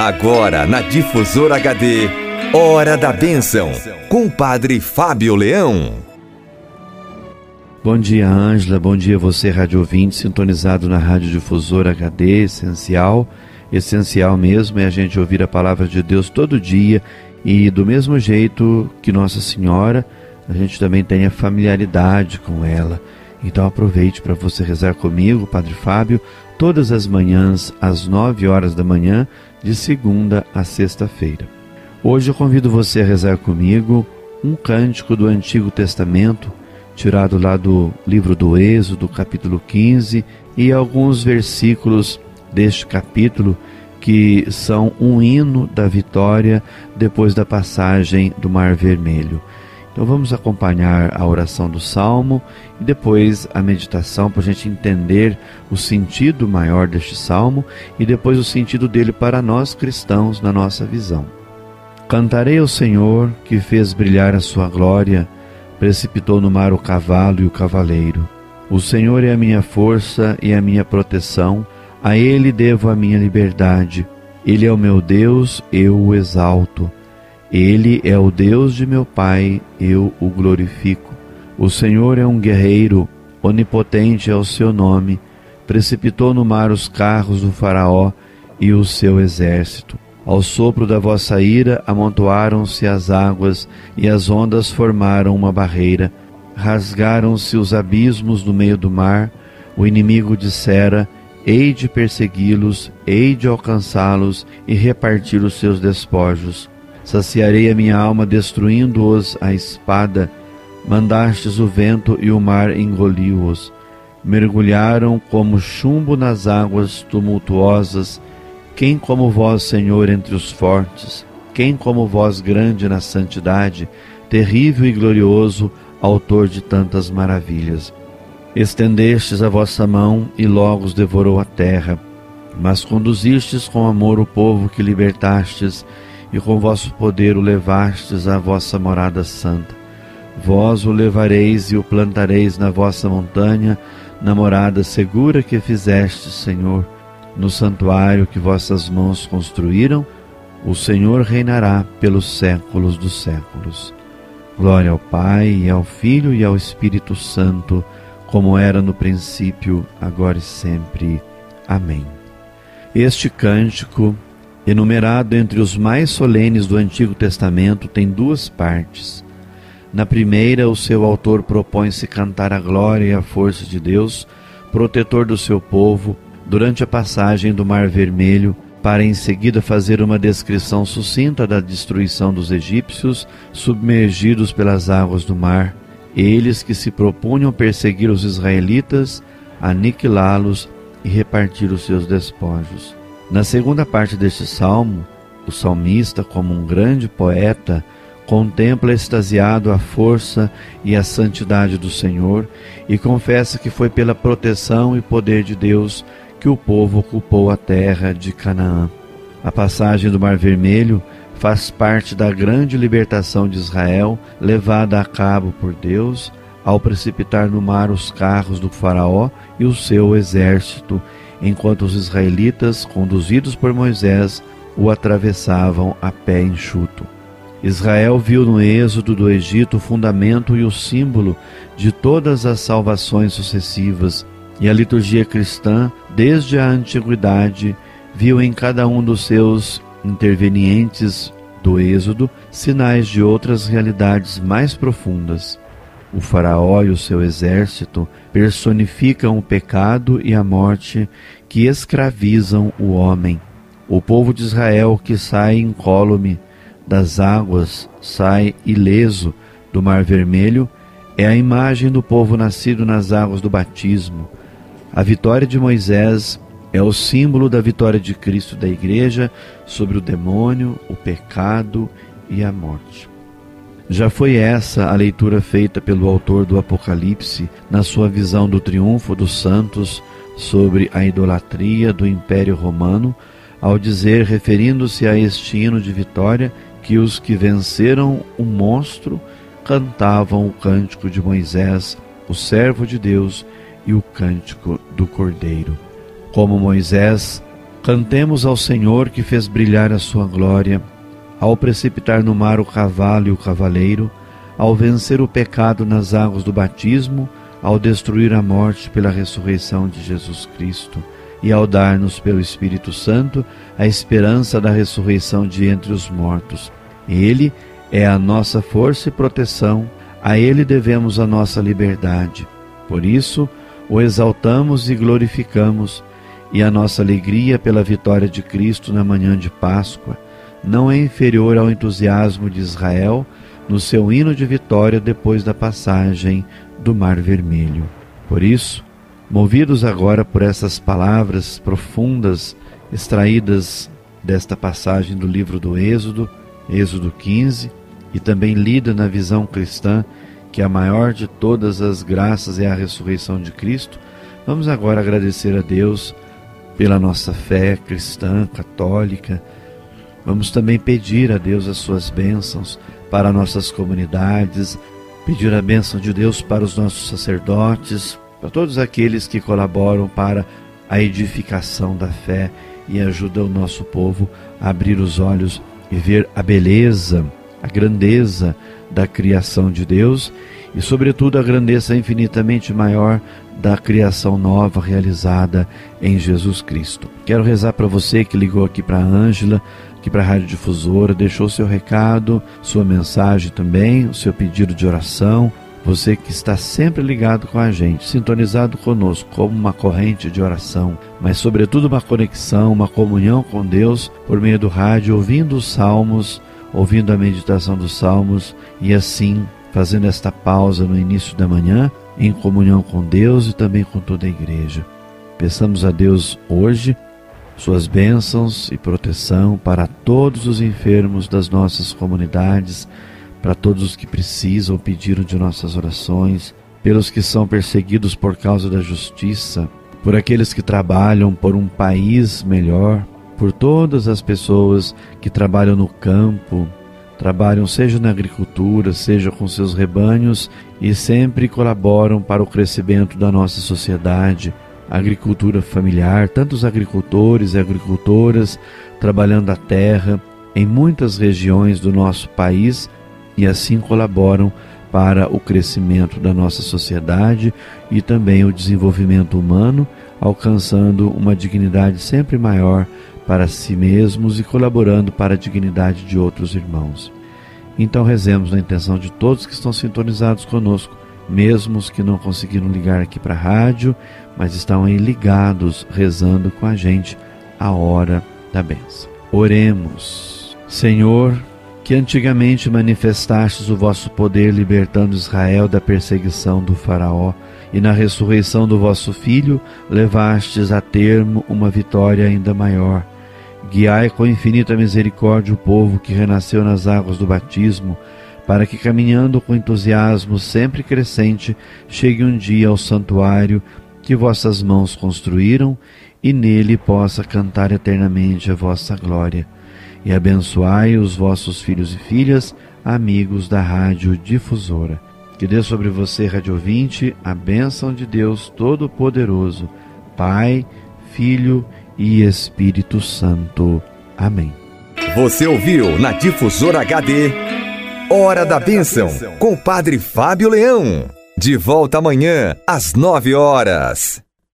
Agora na Difusora HD, Hora da Bênção, com o Padre Fábio Leão. Bom dia, Ângela. Bom dia, você, rádio ouvinte, sintonizado na Rádio Difusora HD, essencial. Essencial mesmo é a gente ouvir a palavra de Deus todo dia e do mesmo jeito que Nossa Senhora, a gente também tenha familiaridade com ela. Então aproveite para você rezar comigo, Padre Fábio, todas as manhãs às nove horas da manhã de segunda a sexta-feira. Hoje eu convido você a rezar comigo um cântico do Antigo Testamento, tirado lá do livro do Êxodo, capítulo 15, e alguns versículos deste capítulo que são um hino da vitória depois da passagem do Mar Vermelho. Então vamos acompanhar a oração do salmo e depois a meditação para a gente entender o sentido maior deste salmo e depois o sentido dele para nós cristãos na nossa visão. Cantarei ao Senhor que fez brilhar a sua glória, precipitou no mar o cavalo e o cavaleiro. O Senhor é a minha força e a minha proteção, a Ele devo a minha liberdade. Ele é o meu Deus, eu o exalto. Ele é o Deus de meu Pai, eu o glorifico. O Senhor é um guerreiro, onipotente é o seu nome. Precipitou no mar os carros do Faraó e o seu exército. Ao sopro da vossa ira amontoaram-se as águas e as ondas formaram uma barreira. Rasgaram-se os abismos no meio do mar. O inimigo dissera: Hei de persegui-los, hei de alcançá-los e repartir os seus despojos. Saciarei a minha alma destruindo-os a espada. Mandastes o vento e o mar engoliu-os. Mergulharam como chumbo nas águas tumultuosas. Quem como vós, Senhor, entre os fortes? Quem como vós, grande na santidade, terrível e glorioso, autor de tantas maravilhas? Estendestes a vossa mão e logo os devorou a terra. Mas conduzistes com amor o povo que libertastes e com vosso poder o levastes à vossa morada santa. Vós o levareis e o plantareis na vossa montanha, na morada segura que fizestes, Senhor, no santuário que vossas mãos construíram, o Senhor reinará pelos séculos dos séculos. Glória ao Pai, e ao Filho e ao Espírito Santo, como era no princípio, agora e sempre. Amém. Este cântico enumerado entre os mais solenes do Antigo Testamento, tem duas partes. Na primeira, o seu autor propõe-se cantar a glória e a força de Deus, protetor do seu povo, durante a passagem do Mar Vermelho, para em seguida fazer uma descrição sucinta da destruição dos egípcios submergidos pelas águas do mar, eles que se propunham perseguir os israelitas, aniquilá-los e repartir os seus despojos. Na segunda parte deste salmo, o salmista, como um grande poeta, contempla extasiado a força e a santidade do Senhor e confessa que foi pela proteção e poder de Deus que o povo ocupou a terra de Canaã. A passagem do Mar Vermelho faz parte da grande libertação de Israel levada a cabo por Deus ao precipitar no mar os carros do Faraó e o seu exército enquanto os israelitas, conduzidos por Moisés, o atravessavam a pé enxuto. Israel viu no êxodo do Egito o fundamento e o símbolo de todas as salvações sucessivas, e a liturgia cristã, desde a antiguidade, viu em cada um dos seus intervenientes do êxodo sinais de outras realidades mais profundas. O Faraó e o seu exército personificam o pecado e a morte que escravizam o homem. O povo de Israel que sai incólume das águas, sai ileso do Mar Vermelho, é a imagem do povo nascido nas águas do batismo. A vitória de Moisés é o símbolo da vitória de Cristo da Igreja sobre o demônio, o pecado e a morte. Já foi essa a leitura feita pelo autor do Apocalipse na sua visão do triunfo dos santos sobre a idolatria do Império Romano, ao dizer, referindo-se a este hino de vitória, que os que venceram o monstro cantavam o cântico de Moisés, o servo de Deus, e o cântico do Cordeiro. Como Moisés Cantemos ao Senhor que fez brilhar a sua glória, ao precipitar no mar o cavalo e o cavaleiro, ao vencer o pecado nas águas do batismo, ao destruir a morte pela ressurreição de Jesus Cristo e ao dar-nos pelo Espírito Santo a esperança da ressurreição de entre os mortos. Ele é a nossa força e proteção, a ele devemos a nossa liberdade. Por isso, o exaltamos e glorificamos, e a nossa alegria pela vitória de Cristo na manhã de Páscoa não é inferior ao entusiasmo de Israel no seu hino de vitória depois da passagem do Mar Vermelho. Por isso, movidos agora por essas palavras profundas extraídas desta passagem do livro do Êxodo, Êxodo 15, e também lida na visão cristã que a maior de todas as graças é a ressurreição de Cristo, vamos agora agradecer a Deus pela nossa fé cristã, católica. Vamos também pedir a Deus as suas bênçãos para nossas comunidades, pedir a bênção de Deus para os nossos sacerdotes, para todos aqueles que colaboram para a edificação da fé e ajudam o nosso povo a abrir os olhos e ver a beleza, a grandeza da criação de Deus e, sobretudo, a grandeza infinitamente maior da criação nova realizada em Jesus Cristo. Quero rezar para você que ligou aqui para a Ângela, aqui para a Rádio Difusora, deixou seu recado, sua mensagem também, o seu pedido de oração. Você que está sempre ligado com a gente, sintonizado conosco como uma corrente de oração, mas sobretudo uma conexão, uma comunhão com Deus por meio do rádio, ouvindo os salmos, ouvindo a meditação dos salmos e assim fazendo esta pausa no início da manhã em comunhão com Deus e também com toda a igreja. Peçamos a Deus hoje suas bênçãos e proteção para todos os enfermos das nossas comunidades, para todos os que precisam pediram de nossas orações, pelos que são perseguidos por causa da justiça, por aqueles que trabalham por um país melhor, por todas as pessoas que trabalham no campo, trabalham seja na agricultura, seja com seus rebanhos e sempre colaboram para o crescimento da nossa sociedade, agricultura familiar, tantos agricultores e agricultoras trabalhando a terra em muitas regiões do nosso país e assim colaboram para o crescimento da nossa sociedade e também o desenvolvimento humano, alcançando uma dignidade sempre maior para si mesmos e colaborando para a dignidade de outros irmãos. Então rezemos na intenção de todos que estão sintonizados conosco, mesmo os que não conseguiram ligar aqui para a rádio, mas estão aí ligados, rezando com a gente a hora da benção. Oremos. Senhor, que antigamente manifestastes o vosso poder libertando Israel da perseguição do Faraó, e na ressurreição do vosso Filho levastes a termo uma vitória ainda maior Guiai com infinita misericórdia o povo que renasceu nas águas do batismo, para que, caminhando com entusiasmo sempre crescente, chegue um dia ao santuário que vossas mãos construíram e nele possa cantar eternamente a vossa glória. E abençoai os vossos filhos e filhas, amigos da Rádio Difusora. Que dê sobre você, Rádio Ouvinte, a bênção de Deus Todo-Poderoso, Pai, Filho e Espírito Santo. Amém. Você ouviu na Difusora HD Hora da Bênção com o Padre Fábio Leão. De volta amanhã às nove horas.